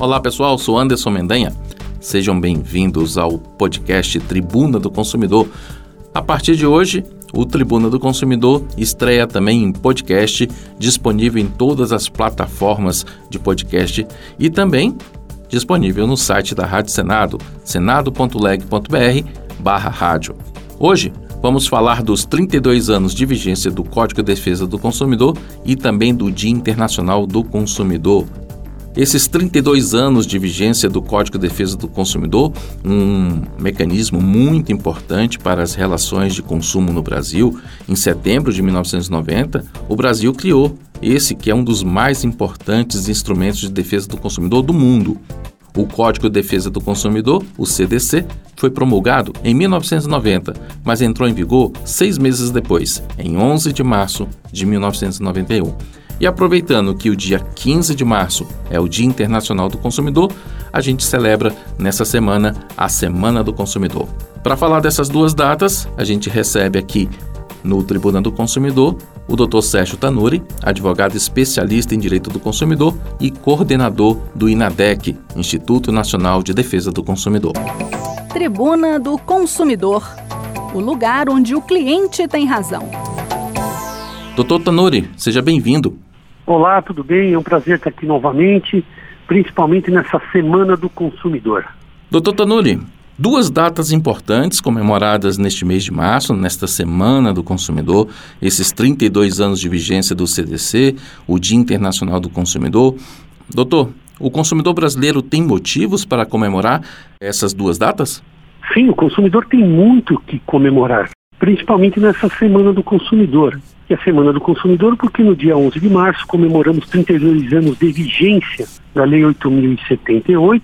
Olá pessoal, sou Anderson Mendanha. Sejam bem-vindos ao podcast Tribuna do Consumidor. A partir de hoje, o Tribuna do Consumidor estreia também em podcast, disponível em todas as plataformas de podcast e também disponível no site da Rádio Senado, senado.leg.br rádio. Hoje, vamos falar dos 32 anos de vigência do Código de Defesa do Consumidor e também do Dia Internacional do Consumidor, esses 32 anos de vigência do Código de Defesa do Consumidor, um mecanismo muito importante para as relações de consumo no Brasil, em setembro de 1990, o Brasil criou esse que é um dos mais importantes instrumentos de defesa do consumidor do mundo. O Código de Defesa do Consumidor, o CDC, foi promulgado em 1990, mas entrou em vigor seis meses depois, em 11 de março de 1991. E aproveitando que o dia 15 de março é o Dia Internacional do Consumidor, a gente celebra nessa semana a Semana do Consumidor. Para falar dessas duas datas, a gente recebe aqui no Tribunal do Consumidor o Dr. Sérgio Tanuri, advogado especialista em direito do consumidor e coordenador do INADEC, Instituto Nacional de Defesa do Consumidor. Tribuna do Consumidor, o lugar onde o cliente tem razão. Doutor Tanuri, seja bem-vindo. Olá, tudo bem? É um prazer estar aqui novamente, principalmente nessa Semana do Consumidor. Doutor Tanuri, duas datas importantes comemoradas neste mês de março, nesta Semana do Consumidor, esses 32 anos de vigência do CDC, o Dia Internacional do Consumidor. Doutor, o consumidor brasileiro tem motivos para comemorar essas duas datas? Sim, o consumidor tem muito que comemorar, principalmente nessa Semana do Consumidor que é a Semana do Consumidor, porque no dia 11 de março comemoramos 32 anos de vigência da Lei 8.078,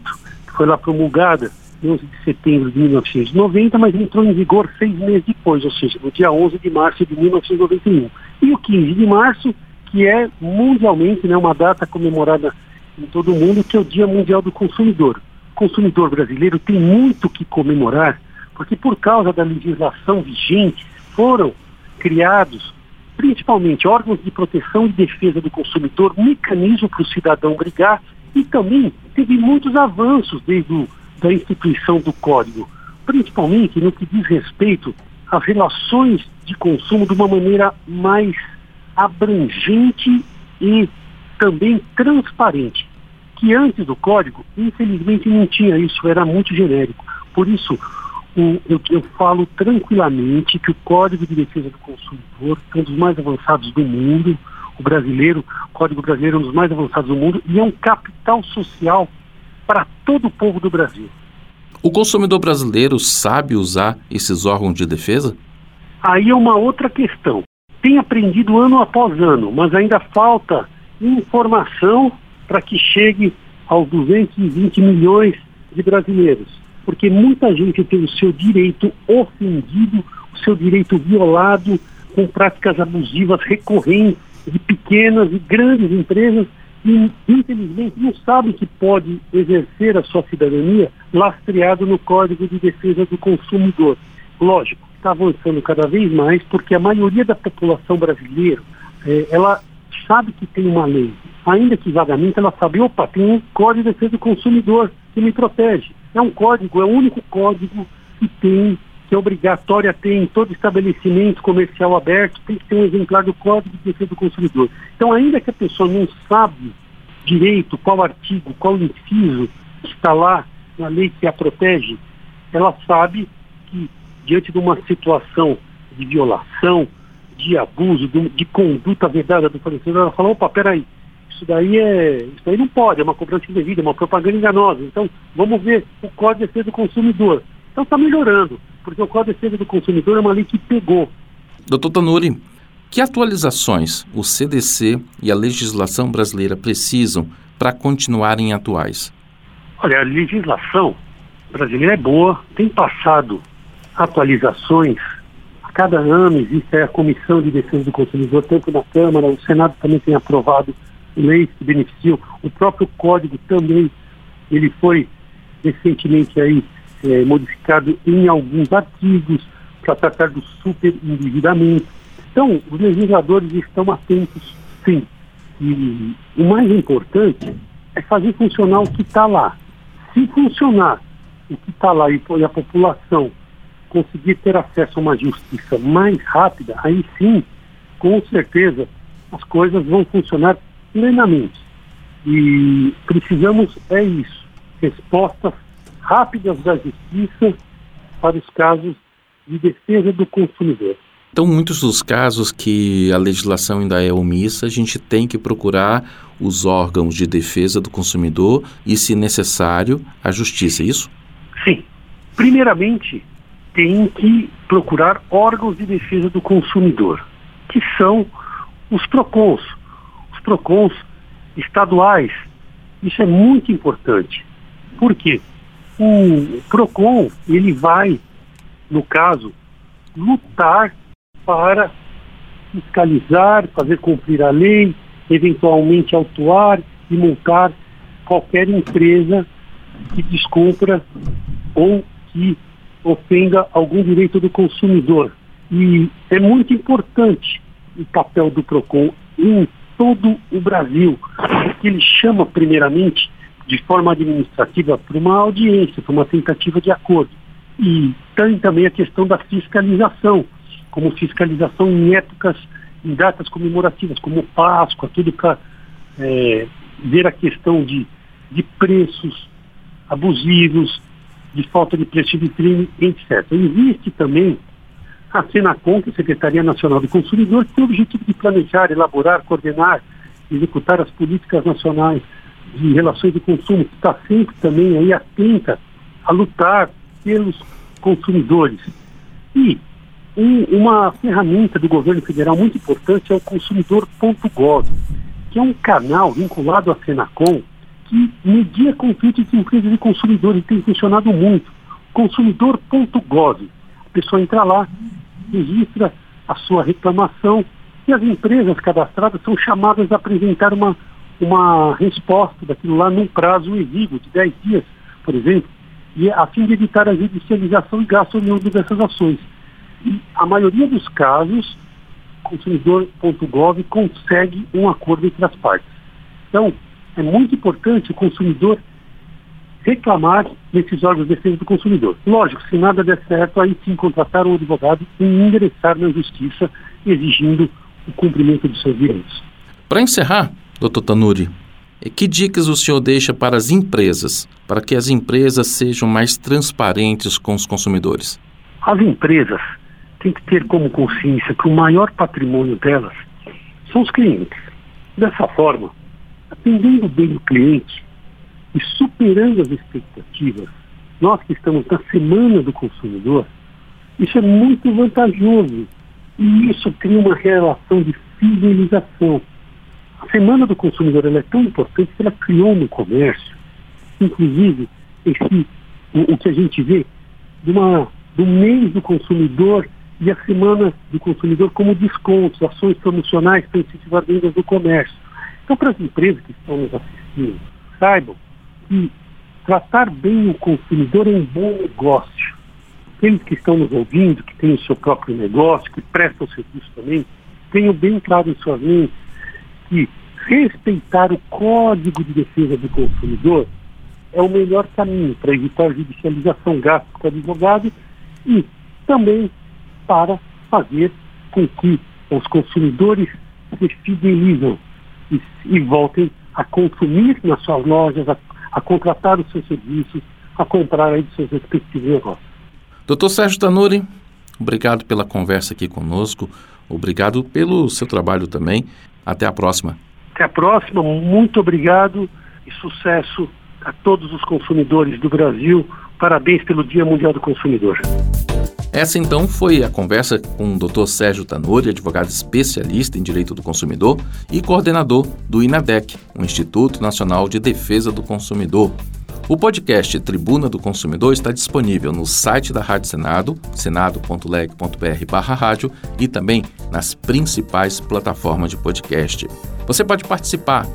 que foi lá promulgada em 11 de setembro de 1990, mas entrou em vigor seis meses depois, ou seja, no dia 11 de março de 1991. E o 15 de março, que é mundialmente né, uma data comemorada em todo o mundo, que é o Dia Mundial do Consumidor. O consumidor brasileiro tem muito que comemorar, porque por causa da legislação vigente foram criados principalmente órgãos de proteção e defesa do consumidor, mecanismo para o cidadão brigar e também teve muitos avanços desde o, da instituição do código, principalmente no que diz respeito às relações de consumo de uma maneira mais abrangente e também transparente, que antes do código, infelizmente, não tinha isso, era muito genérico. Por isso, eu, eu, falo tranquilamente que o Código de Defesa do Consumidor é um dos mais avançados do mundo, o brasileiro, o Código Brasileiro é um dos mais avançados do mundo e é um capital social para todo o povo do Brasil. O consumidor brasileiro sabe usar esses órgãos de defesa? Aí é uma outra questão. Tem aprendido ano após ano, mas ainda falta informação para que chegue aos 220 milhões de brasileiros porque muita gente tem o seu direito ofendido, o seu direito violado com práticas abusivas recorrentes de pequenas e grandes empresas e, infelizmente, não sabe que pode exercer a sua cidadania lastreado no Código de Defesa do Consumidor. Lógico, está avançando cada vez mais porque a maioria da população brasileira, eh, ela sabe que tem uma lei, ainda que vagamente ela sabe, opa, tem um Código de Defesa do Consumidor que me protege. É um código, é o único código que tem, que é obrigatório a ter em todo estabelecimento comercial aberto, tem que ter um exemplar do Código de Defesa do Consumidor. Então, ainda que a pessoa não sabe direito qual artigo, qual inciso está lá na lei que a protege, ela sabe que diante de uma situação de violação, de abuso, de, de conduta vedada do fornecedor, ela fala, opa, peraí, isso daí é. Isso daí não pode, é uma cobrança indevida, é uma propaganda enganosa. Então, vamos ver o Código de Defesa do Consumidor. Então está melhorando, porque o Código de Defesa do Consumidor é uma lei que pegou. Doutor Tanuri, que atualizações o CDC e a legislação brasileira precisam para continuarem atuais? Olha, a legislação brasileira é boa, tem passado atualizações. A cada ano existe a Comissão de Defesa do Consumidor, tanto na Câmara, o Senado também tem aprovado leis que beneficiam. O próprio código também ele foi recentemente aí é, modificado em alguns artigos para tratar do superendividamento. Então, os legisladores estão atentos, sim. E o mais importante é fazer funcionar o que está lá. Se funcionar o que está lá e a população conseguir ter acesso a uma justiça mais rápida, aí sim, com certeza, as coisas vão funcionar plenamente. E precisamos, é isso, respostas rápidas da justiça para os casos de defesa do consumidor. Então, muitos dos casos que a legislação ainda é omissa, a gente tem que procurar os órgãos de defesa do consumidor e, se necessário, a justiça, é isso? Sim. Primeiramente, tem que procurar órgãos de defesa do consumidor, que são os PROCONs. PROCONs estaduais. Isso é muito importante. Por quê? O PROCON, ele vai, no caso, lutar para fiscalizar, fazer cumprir a lei, eventualmente autuar e multar qualquer empresa que descumpra ou que ofenda algum direito do consumidor. E é muito importante o papel do PROCON em todo o Brasil, porque ele chama primeiramente de forma administrativa para uma audiência, para uma tentativa de acordo. E tem também a questão da fiscalização, como fiscalização em épocas, em datas comemorativas, como Páscoa, tudo para é, ver a questão de, de preços abusivos, de falta de preço de vitrine, etc. Existe também a Senacom, que Secretaria Nacional do Consumidor, tem o objetivo de planejar, elaborar, coordenar, executar as políticas nacionais de relações de consumo, que está sempre também aí atenta a lutar pelos consumidores. E um, uma ferramenta do governo federal muito importante é o consumidor.gov, que é um canal vinculado à Senacom que media conflitos de empresas e consumidores e tem funcionado muito. Consumidor.gov. A pessoa entra lá, registra a sua reclamação e as empresas cadastradas são chamadas a apresentar uma, uma resposta daquilo lá num prazo exíguo de 10 dias, por exemplo, e a fim de evitar a judicialização e gasto oriundo dessas ações. E a maioria dos casos, consumidor.gov consegue um acordo entre as partes. Então, é muito importante o consumidor reclamar nesses órgãos de defesa do consumidor. Lógico, se nada der certo, aí sim contratar um advogado e ingressar na justiça exigindo o cumprimento dos seus direitos. Para encerrar, doutor Tanuri, que dicas o senhor deixa para as empresas, para que as empresas sejam mais transparentes com os consumidores? As empresas têm que ter como consciência que o maior patrimônio delas são os clientes. Dessa forma, atendendo bem o cliente e superando as expectativas, nós que estamos na semana do consumidor, isso é muito vantajoso e isso cria uma relação de fidelização. A semana do consumidor é tão importante que ela criou no comércio, inclusive esse, o, o que a gente vê de uma, do mês do consumidor e a semana do consumidor como descontos, ações promocionais para incentivar vendas do comércio. Então, para as empresas que estão nos assistindo, saibam que tratar bem o consumidor é um bom negócio. Aqueles que estão nos ouvindo, que têm o seu próprio negócio, que prestam serviço também, tenham bem claro em suas mentes que respeitar o Código de Defesa do Consumidor é o melhor caminho para evitar judicialização, gastos com advogado e também para fazer com que os consumidores se fidelizam e, e voltem a consumir nas suas lojas, a, a, contratar os seus serviços, a comprar aí dos seus respectivos negócios. Doutor Sérgio Tanuri, obrigado pela conversa aqui conosco, obrigado pelo seu trabalho também. Até a próxima. Até a próxima, muito obrigado e sucesso a todos os consumidores do Brasil. Parabéns pelo Dia Mundial do Consumidor. Essa então foi a conversa com o Dr. Sérgio Tanuri, advogado especialista em direito do consumidor e coordenador do INADEC, o Instituto Nacional de Defesa do Consumidor. O podcast Tribuna do Consumidor está disponível no site da Rádio Senado, senado.leg.br/rádio e também nas principais plataformas de podcast. Você pode participar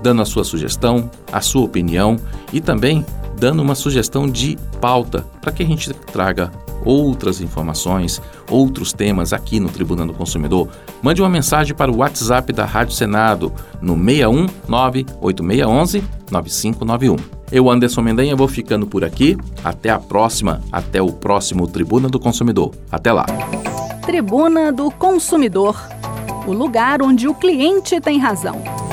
dando a sua sugestão, a sua opinião e também dando uma sugestão de pauta para que a gente traga outras informações, outros temas aqui no Tribuna do Consumidor, mande uma mensagem para o WhatsApp da Rádio Senado no 619 8611 9591. Eu, Anderson Mendanha, vou ficando por aqui. Até a próxima, até o próximo Tribuna do Consumidor. Até lá. Tribuna do Consumidor o lugar onde o cliente tem razão.